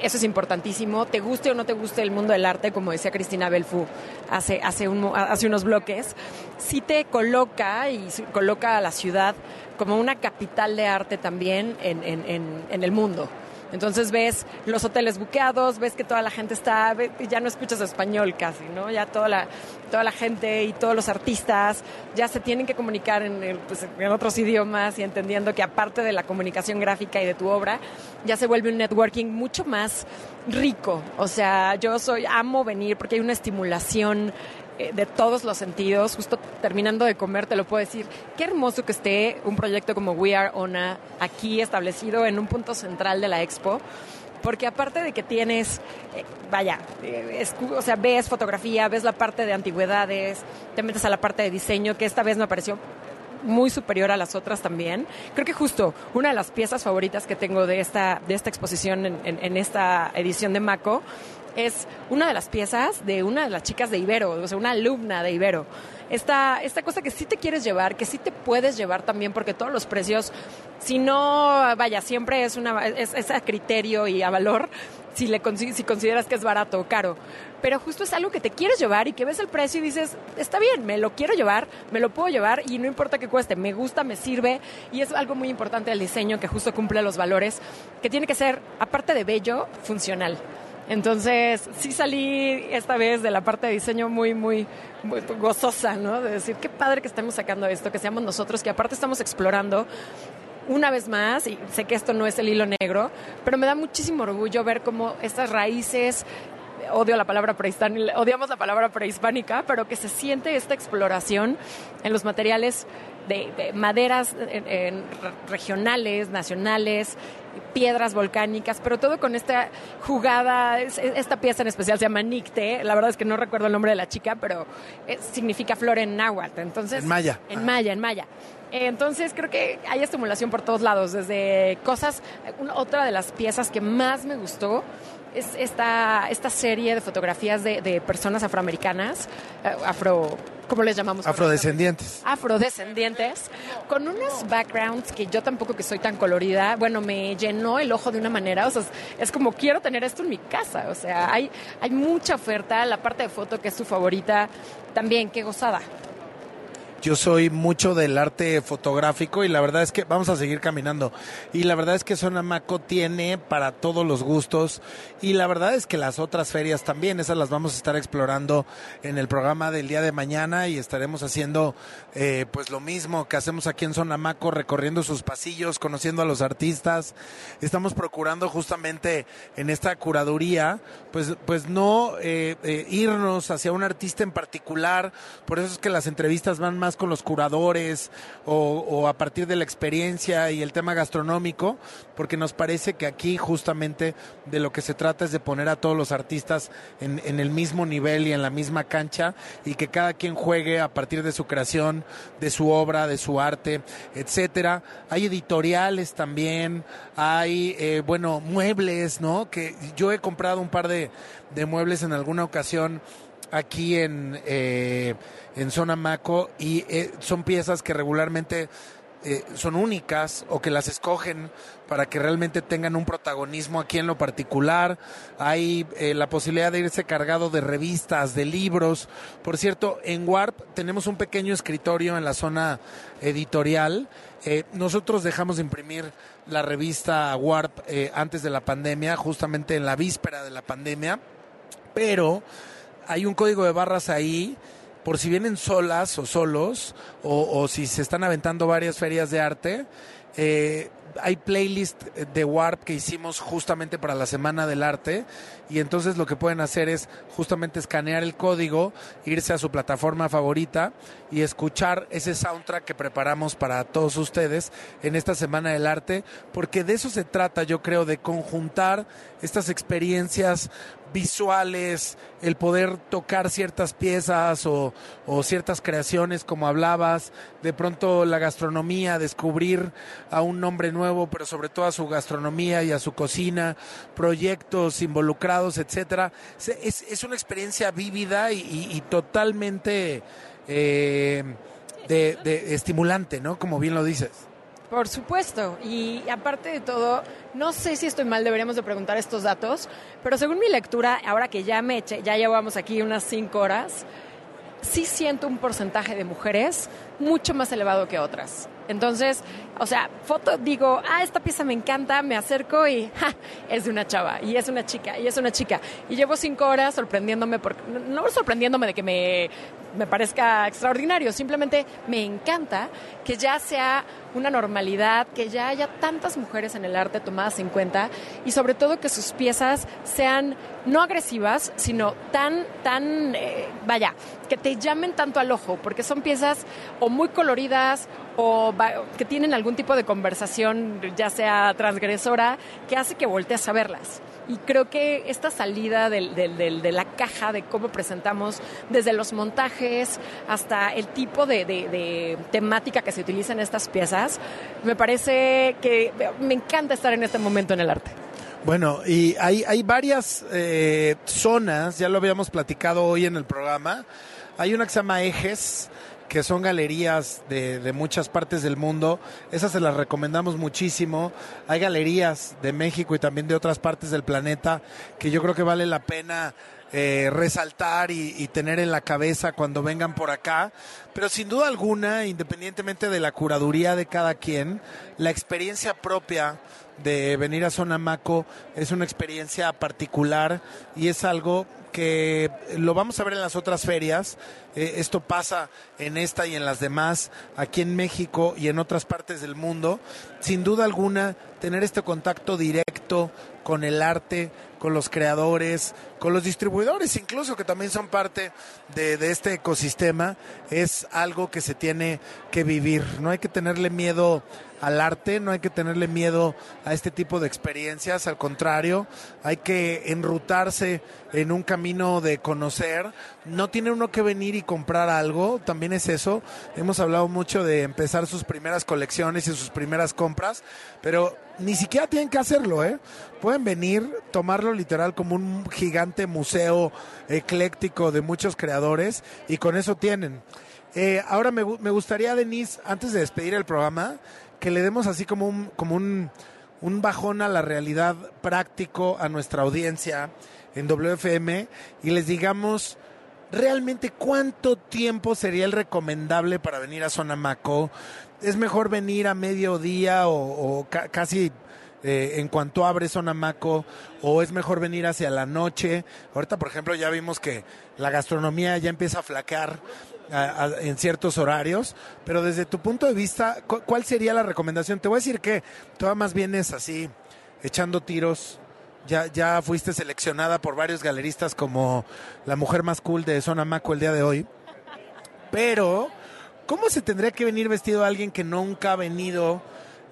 eso es importantísimo. Te guste o no te guste el mundo del arte, como decía Cristina Belfu hace, hace, un, hace unos bloques, sí te coloca y coloca a la ciudad como una capital de arte también en, en, en, el mundo. Entonces ves los hoteles buqueados, ves que toda la gente está, ya no escuchas español casi, ¿no? Ya toda la, toda la gente y todos los artistas ya se tienen que comunicar en, pues, en otros idiomas y entendiendo que aparte de la comunicación gráfica y de tu obra, ya se vuelve un networking mucho más rico. O sea, yo soy, amo venir porque hay una estimulación de todos los sentidos. Justo terminando de comer, te lo puedo decir. Qué hermoso que esté un proyecto como We Are Ona aquí establecido en un punto central de la expo. Porque aparte de que tienes, eh, vaya, eh, es, o sea, ves fotografía, ves la parte de antigüedades, te metes a la parte de diseño, que esta vez me pareció muy superior a las otras también. Creo que justo una de las piezas favoritas que tengo de esta, de esta exposición en- en esta edición de Maco es una de las piezas de una de las chicas de Ibero, o sea, una alumna de Ibero. Esta, esta cosa que sí te quieres llevar, que sí te puedes llevar también, porque todos los precios, si no, vaya, siempre es, una, es, es a criterio y a valor, si, le, si consideras que es barato o caro. Pero justo es algo que te quieres llevar y que ves el precio y dices, está bien, me lo quiero llevar, me lo puedo llevar y no importa que cueste, me gusta, me sirve y es algo muy importante del diseño que justo cumple los valores, que tiene que ser, aparte de bello, funcional. Entonces, sí salí esta vez de la parte de diseño muy, muy, muy gozosa, ¿no? De decir, qué padre que estemos sacando esto, que seamos nosotros, que aparte estamos explorando una vez más, y sé que esto no es el hilo negro, pero me da muchísimo orgullo ver cómo estas raíces, odio la palabra prehispánica, odiamos la palabra prehispánica, pero que se siente esta exploración en los materiales de, de maderas regionales, nacionales, piedras volcánicas, pero todo con esta jugada, es- es- esta pieza en especial se llama Nicte, la verdad es que no recuerdo el nombre de la chica, pero eh, significa flor en náhuatl, entonces... En maya. En maya, en maya. Eh, Entonces creo que hay estimulación por todos lados, desde cosas, una- otra de las piezas que más me gustó es esta, esta serie de fotografías de, de personas afroamericanas, eh, afro, ¿cómo les llamamos? Afrodescendientes. afrodescendientes, con unos backgrounds que yo tampoco que soy tan colorida, bueno, me llenó el ojo de una manera, o sea, es, es como quiero tener esto en mi casa, o sea, hay, hay mucha oferta, la parte de foto que es tu favorita, también, qué gozada. Yo soy mucho del arte fotográfico y la verdad es que vamos a seguir caminando. Y la verdad es que Zona Maco tiene para todos los gustos y la verdad es que las otras ferias también, esas las vamos a estar explorando en el programa del día de mañana y estaremos haciendo eh, pues lo mismo que hacemos aquí en Zona Maco, recorriendo sus pasillos, conociendo a los artistas. Estamos procurando justamente en esta curaduría pues, pues no eh, eh, irnos hacia un artista en particular, por eso es que las entrevistas van más con los curadores o, a partir de la experiencia y el tema gastronómico, porque nos parece que aquí justamente de lo que se trata es de poner a todos los artistas en, el mismo nivel y en la misma cancha y que cada quien juegue a partir de su creación, de su obra, de su arte, etcétera. Hay editoriales también, hay, eh, bueno, muebles, ¿no? Que yo he comprado un par de muebles en alguna ocasión aquí en, eh, en Zona Maco y eh, son piezas que regularmente eh, son únicas o que las escogen para que realmente tengan un protagonismo aquí en lo particular. Hay eh, la posibilidad de irse cargado de revistas, de libros. Por cierto, en Warp tenemos un pequeño escritorio en la zona editorial. Nosotros dejamos de imprimir la revista Warp antes de la pandemia, justamente en la víspera de la pandemia, pero hay un código de barras ahí por si vienen solas o solos o, si se están aventando varias ferias de arte. eh, hay playlist de Warp que hicimos justamente para la Semana del Arte y entonces lo que pueden hacer es justamente escanear el código, irse a su plataforma favorita y escuchar ese soundtrack que preparamos para todos ustedes en esta Semana del Arte, porque de eso se trata, yo creo, de conjuntar estas experiencias visuales, el poder tocar ciertas piezas o, ciertas creaciones, como hablabas, de pronto la gastronomía, descubrir a un nombre nuevo, pero sobre todo a su gastronomía y a su cocina, proyectos involucrados, etcétera. Es, es una experiencia vívida y, totalmente eh, de estimulante, ¿no? Como bien lo dices. Por supuesto, y aparte de todo, no sé si estoy mal, deberíamos de preguntar estos datos, pero según mi lectura, ahora que ya me eché, ya llevamos aquí unas cinco horas, sí siento un porcentaje de mujeres mucho más elevado que otras. Entonces, o sea, foto, digo, ah, esta pieza me encanta, me acerco y ja, es de una chava, y es una chica, y es una chica. Y llevo cinco horas sorprendiéndome, porque, no sorprendiéndome de que me, me parezca extraordinario, simplemente me encanta que ya sea una normalidad, que ya haya tantas mujeres en el arte tomadas en cuenta y sobre todo que sus piezas sean no agresivas, sino tan, tan, eh, vaya, que te llamen tanto al ojo, porque son piezas o muy coloridas o que tienen algún tipo de conversación, ya sea transgresora, que hace que voltees a verlas. Y creo que esta salida de la caja de cómo presentamos desde los montajes hasta el tipo de temática que se utiliza en estas piezas, me parece que me encanta estar en este momento en el arte. Bueno, y hay, hay varias eh, zonas, ya lo habíamos platicado hoy en el programa. Hay una que se llama Ejes, que son galerías de, de muchas partes del mundo. Esas se las recomendamos muchísimo. Hay galerías de México y también de otras partes del planeta que yo creo que vale la pena eh, resaltar y, y tener en la cabeza cuando vengan por acá. Pero sin duda alguna, independientemente de la curaduría de cada quien, la experiencia propia de venir a Sonamaco es una experiencia particular y es algo que lo vamos a ver en las otras ferias. Eh, esto pasa en esta y en las demás, aquí en México y en otras partes del mundo. Sin duda alguna, tener este contacto directo con el arte, con los creadores, con los distribuidores, incluso que también son parte de, de este ecosistema, es algo que se tiene que vivir. No hay que tenerle miedo al arte, no hay que tenerle miedo a este tipo de experiencias, al contrario, hay que enrutarse en un camino de conocer. No tiene uno que venir y comprar algo, también es eso. Hemos hablado mucho de empezar sus primeras colecciones y sus primeras compras, pero ni siquiera tienen que hacerlo, ¿eh? Pueden venir, tomarlo literal como un gigante museo ecléctico de muchos creadores y con eso tienen. Eh, ahora me, me gustaría, Denise, antes de despedir el programa, que le demos así como un, como un, un bajón a la realidad práctico a nuestra audiencia en WFM y les digamos realmente cuánto tiempo sería el recomendable para venir a Sonamaco. ¿Es mejor venir a mediodía o, o ca- casi eh, en cuanto abre Sonamaco o es mejor venir hacia la noche? Ahorita, por ejemplo, ya vimos que la gastronomía ya empieza a flaquear a- en ciertos horarios, pero desde tu punto de vista, cu- ¿cuál sería la recomendación? Te voy a decir que tú más vienes así, echando tiros. Ya, ya fuiste seleccionada por varios galeristas como la mujer más cool de Sonamaco el día de hoy. Pero, ¿cómo se tendría que venir vestido alguien que nunca ha venido?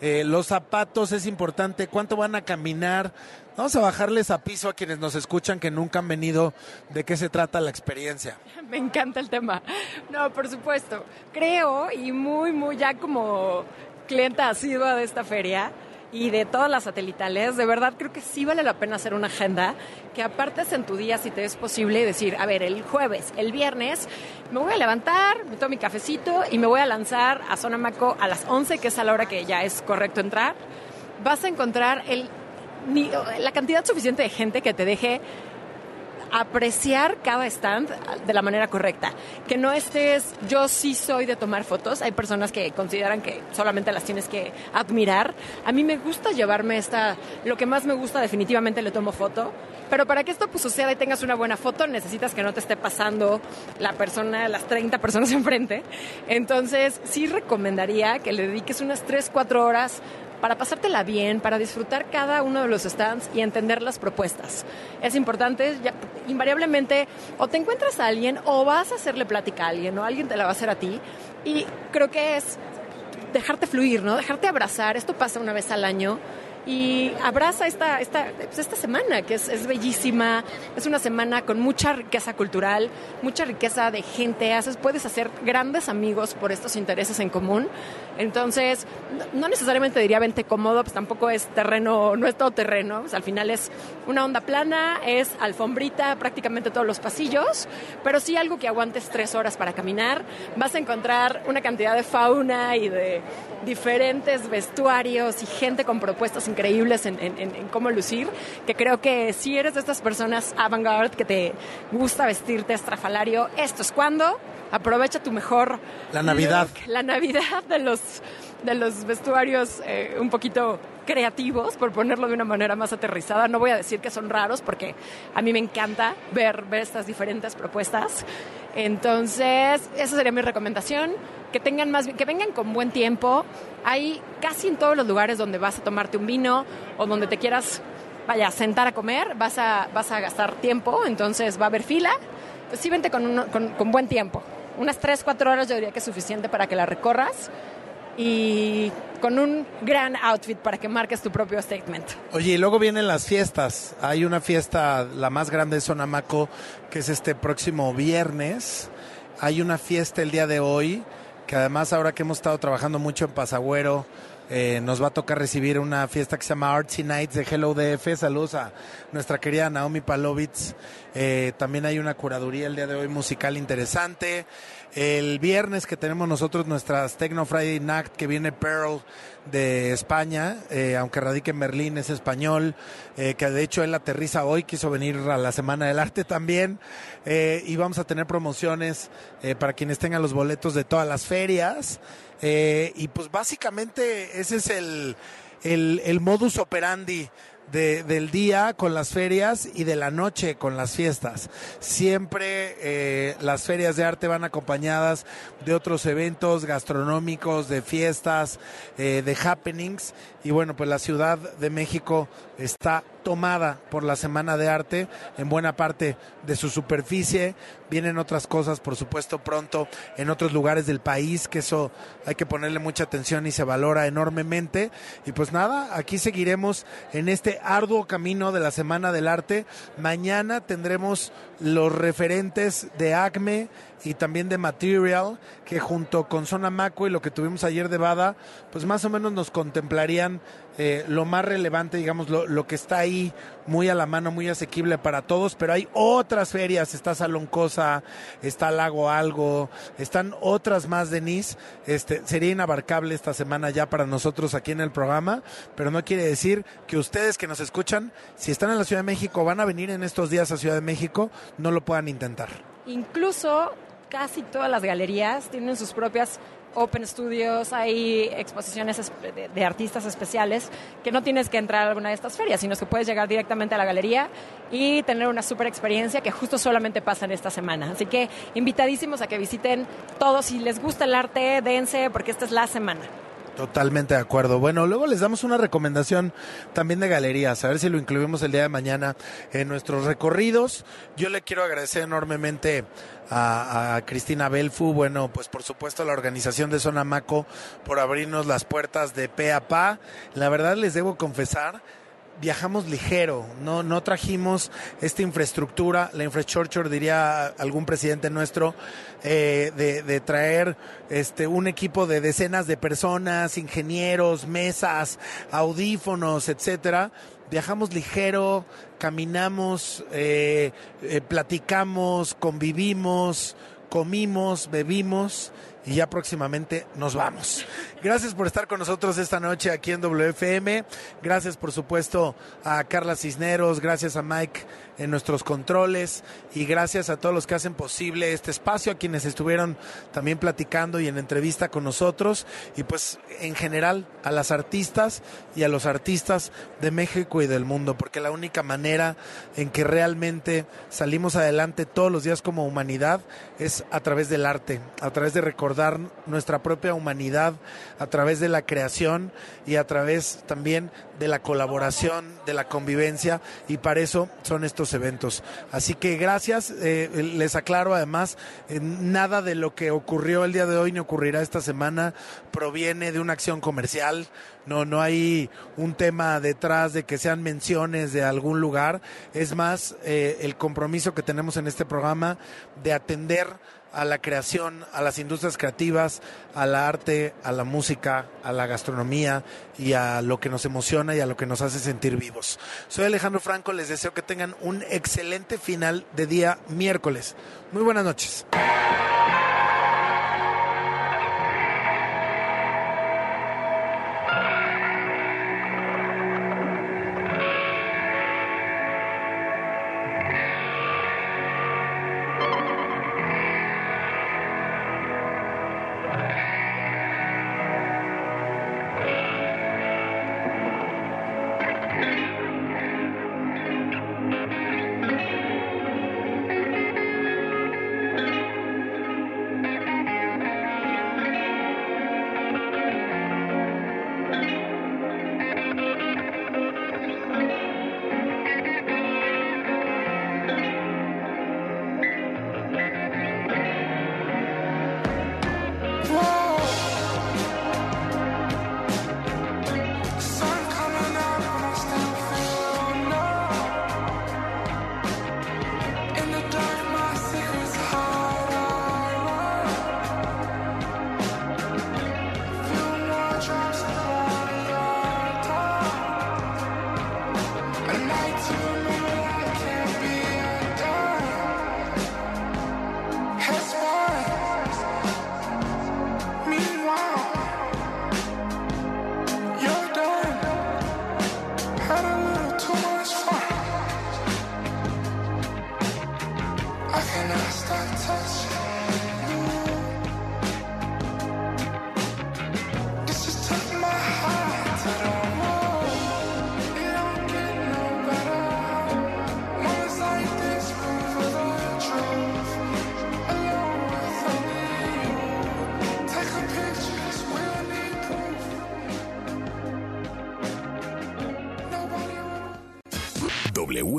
Eh, los zapatos es importante. ¿Cuánto van a caminar? Vamos a bajarles a piso a quienes nos escuchan que nunca han venido. ¿De qué se trata la experiencia? Me encanta el tema. No, por supuesto. Creo, y muy, muy ya como clienta asidua de esta feria y de todas las satelitales, de verdad creo que sí vale la pena hacer una agenda que apartes en tu día si te es posible decir, a ver, el jueves, el viernes, me voy a levantar, me tomo mi cafecito y me voy a lanzar a Sonamaco a las 11, que es a la hora que ya es correcto entrar. Vas a encontrar el, la cantidad suficiente de gente que te deje apreciar cada stand de la manera correcta. Que no estés, yo sí soy de tomar fotos, hay personas que consideran que solamente las tienes que admirar. A mí me gusta llevarme esta, lo que más me gusta definitivamente le tomo foto, pero para que esto pues, suceda y tengas una buena foto necesitas que no te esté pasando la persona, las 30 personas enfrente. Entonces sí recomendaría que le dediques unas 3, 4 horas para pasártela bien, para disfrutar cada uno de los stands y entender las propuestas. Es importante, invariablemente, o te encuentras a alguien o vas a hacerle plática a alguien o alguien te la va a hacer a ti. Y creo que es dejarte fluir, ¿no? Dejarte abrazar. Esto pasa una vez al año. Y abraza esta, esta, pues, esta semana, que es, es bellísima. Es una semana con mucha riqueza cultural, mucha riqueza de gente. Haces, puedes hacer grandes amigos por estos intereses en común. Entonces, no necesariamente diría vente cómodo, pues tampoco es terreno, no es todo terreno. Al final es una onda plana, es alfombrita prácticamente todos los pasillos, pero sí algo que aguantes tres horas para caminar. Vas a encontrar una cantidad de fauna y de diferentes vestuarios y gente con propuestas en, en- en- en cómo lucir, que creo que si eres de estas personas avant-garde que te gusta vestirte estrafalario, esto es cuando aprovecha tu mejor La Navidad. look, la Navidad de los, de los vestuarios eh, un poquito creativos, por ponerlo de una manera más aterrizada. No voy a decir que son raros, porque a mí me encanta ver, ver estas diferentes propuestas. Entonces, esa sería mi recomendación. Que tengan más, que vengan con buen tiempo. Hay casi en todos los lugares donde vas a tomarte un vino o donde te quieras, vaya, sentar a comer, vas a, vas a gastar tiempo, entonces va a haber fila. Pues sí, vente con, con, con buen tiempo. Unas 3, 4 horas yo diría que es suficiente para que la recorras y con un gran outfit para que marques tu propio statement. Oye, y luego vienen las fiestas. Hay una fiesta, la más grande de Sonamaco, que es este próximo viernes. Hay una fiesta el día de hoy, que además ahora que hemos estado trabajando mucho en Pasagüero, eh, nos va a tocar recibir una fiesta que se llama Artsy Nights de Hello DF. Saludos a nuestra querida Naomi Palovitz. Eh, también hay una curaduría el día de hoy musical interesante. El viernes que tenemos nosotros nuestras Techno Friday Night, que viene Pearl de España, eh, aunque radique en Berlín, es español, eh, que de hecho él aterriza hoy, quiso venir a la Semana del Arte también, eh, y vamos a tener promociones eh, para quienes tengan los boletos de todas las ferias, y pues básicamente ese es el, el modus operandi de- del día con las ferias y de la noche con las fiestas. Siempre eh, las ferias de arte van acompañadas de otros eventos gastronómicos, de fiestas, eh, de happenings. Y bueno, pues la Ciudad de México está tomada por la Semana de Arte en buena parte de su superficie. Vienen otras cosas, por supuesto, pronto en otros lugares del país, que eso hay que ponerle mucha atención y se valora enormemente. Y pues nada, aquí seguiremos en este arduo camino de la Semana del Arte. Mañana tendremos los referentes de ACME y también de Material, que junto con Zona Maco y lo que tuvimos ayer de Bada, pues más o menos nos contemplarían eh, lo más relevante, digamos, lo, lo que está ahí muy a la mano, muy asequible para todos, pero hay otras ferias, está Salón Cosa, está Lago Algo, están otras más, Denise, este, sería inabarcable esta semana ya para nosotros aquí en el programa, pero no quiere decir que ustedes que nos escuchan, si están en la Ciudad de México, van a venir en estos días a Ciudad de México, no lo puedan intentar. Incluso casi todas las galerías tienen sus propias Open Studios, hay exposiciones de artistas especiales que no tienes que entrar a alguna de estas ferias, sino que puedes llegar directamente a la galería y tener una super experiencia que justo solamente pasa en esta semana. Así que invitadísimos a que visiten todos. Si les gusta el arte, dense, porque esta es la semana. Totalmente de acuerdo. Bueno, luego les damos una recomendación también de galerías, a ver si lo incluimos el día de mañana en nuestros recorridos. Yo le quiero agradecer enormemente a, Cristina Belfu, bueno, pues por supuesto a la organización de Zona Maco por abrirnos las puertas de pe a pa. La verdad les debo confesar viajamos ligero, no, no trajimos esta infraestructura, la infrastructure diría algún presidente nuestro, eh, de, de traer este un equipo de decenas de personas, ingenieros, mesas, audífonos, etcétera. Viajamos ligero, caminamos, eh, eh, platicamos, convivimos, comimos, bebimos y ya próximamente nos vamos. Gracias por estar con nosotros esta noche aquí en WFM. Gracias por supuesto a Carla Cisneros, gracias a Mike en nuestros controles. Y gracias a todos los que hacen posible este espacio, a quienes estuvieron también platicando y en entrevista con nosotros. Y pues en general a las artistas y a los artistas de México y del mundo, porque la única manera en que realmente salimos adelante todos los días como humanidad es a través del arte, a través de recordar nuestra propia humanidad, a través de la creación y a través también de la colaboración, de la convivencia y para eso son estos eventos. Así que gracias, eh, les aclaro además, eh, nada de lo que ocurrió el día de hoy ni ocurrirá esta semana proviene de una acción comercial, no, no hay un tema detrás de que sean menciones de algún lugar, es más eh, el compromiso que tenemos en este programa de atender a la creación, a las industrias creativas, al arte, a la música, a la gastronomía y a lo que nos emociona y a lo que nos hace sentir vivos. Soy Alejandro Franco, les deseo que tengan un excelente final de día miércoles. Muy buenas noches.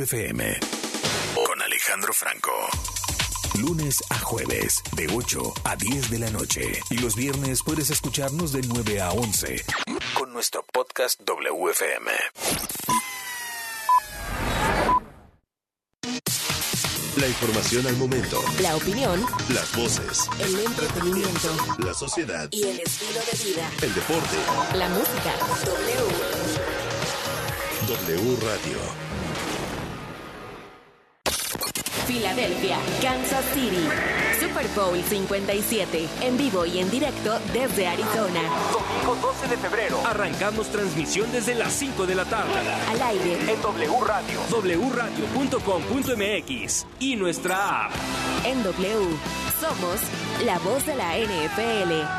WFM. Con Alejandro Franco. Lunes a jueves, de 8 a 10 de la noche. Y los viernes puedes escucharnos de 9 a 11. Con nuestro podcast WFM. La información al momento. La opinión, Las voces. el entretenimiento La sociedad. y el estilo de vida. El deporte. La música. W. W Radio. Filadelfia, Kansas City. Super Bowl 57. En vivo y en directo desde Arizona. Domingo 12 de febrero. Arrancamos transmisión desde las 5 de la tarde. Al aire. En W Radio. wradio.com.mx. Y nuestra app. En W. Somos la voz de la NFL.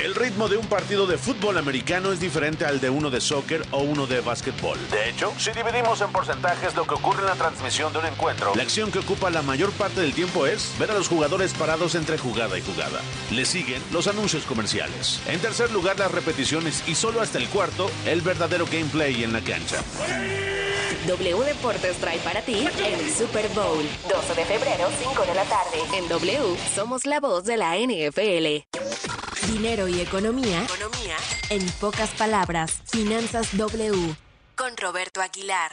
El ritmo de un partido de fútbol americano es diferente al de uno de soccer o uno de básquetbol. De hecho, si dividimos en porcentajes lo que ocurre en la transmisión de un encuentro, la acción que ocupa la mayor parte del tiempo es ver a los jugadores parados entre jugada y jugada. Le siguen los anuncios comerciales. En tercer lugar, las repeticiones y solo hasta el cuarto, el verdadero gameplay en la cancha. W Deportes trae para ti el Super Bowl. 12 de febrero, 5 de la tarde. En W somos la voz de la NFL. Dinero y economía. Economía. En pocas palabras, Finanzas W. Con Roberto Aguilar.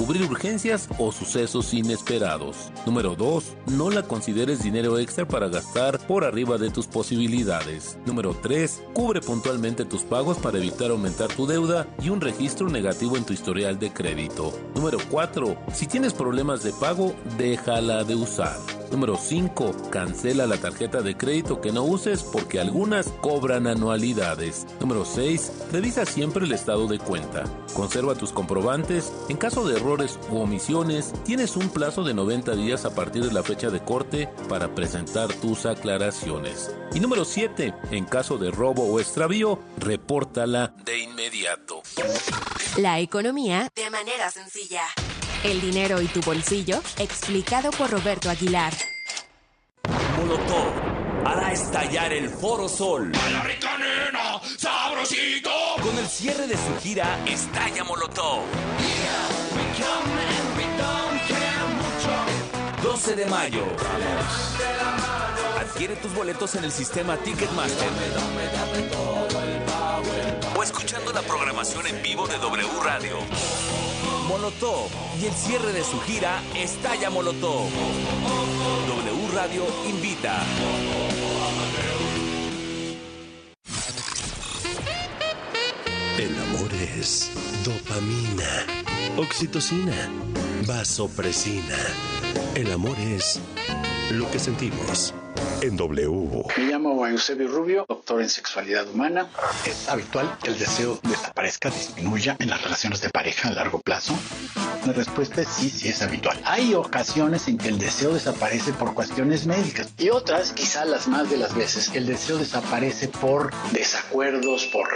cubrir urgencias o sucesos inesperados. Número 2. No la consideres dinero extra para gastar por arriba de tus posibilidades. Número 3. Cubre puntualmente tus pagos para evitar aumentar tu deuda y un registro negativo en tu historial de crédito. Número 4. Si tienes problemas de pago, déjala de usar. Número 5. Cancela la tarjeta de crédito que no uses porque algunas cobran anualidades. Número 6. Revisa siempre el estado de cuenta. Conserva tus comprobantes. En caso de errores u omisiones, tienes un plazo de 90 días a partir de la fecha de corte para presentar tus aclaraciones. Y número 7. En caso de robo o extravío, repórtala de inmediato. La economía de manera sencilla. El dinero y tu bolsillo, explicado por Roberto Aguilar. Molotov hará estallar el Foro Sol. sabrosito. Con el cierre de su gira Estalla Molotov. 12 de mayo. Adquiere tus boletos en el sistema Ticketmaster. O escuchando la programación en vivo de W Radio. Molotov y el cierre de su gira Estalla Molotov. W Radio invita. El amor es dopamina, oxitocina, vasopresina. El amor es lo que sentimos en W. Me llamo Eusebio Rubio, doctor en sexualidad humana. ¿Es habitual que el deseo desaparezca, disminuya en las relaciones de pareja a largo plazo? La respuesta es sí, sí es habitual. Hay ocasiones en que el deseo desaparece por cuestiones médicas y otras, quizá las más de las veces, el deseo desaparece por desacuerdos, por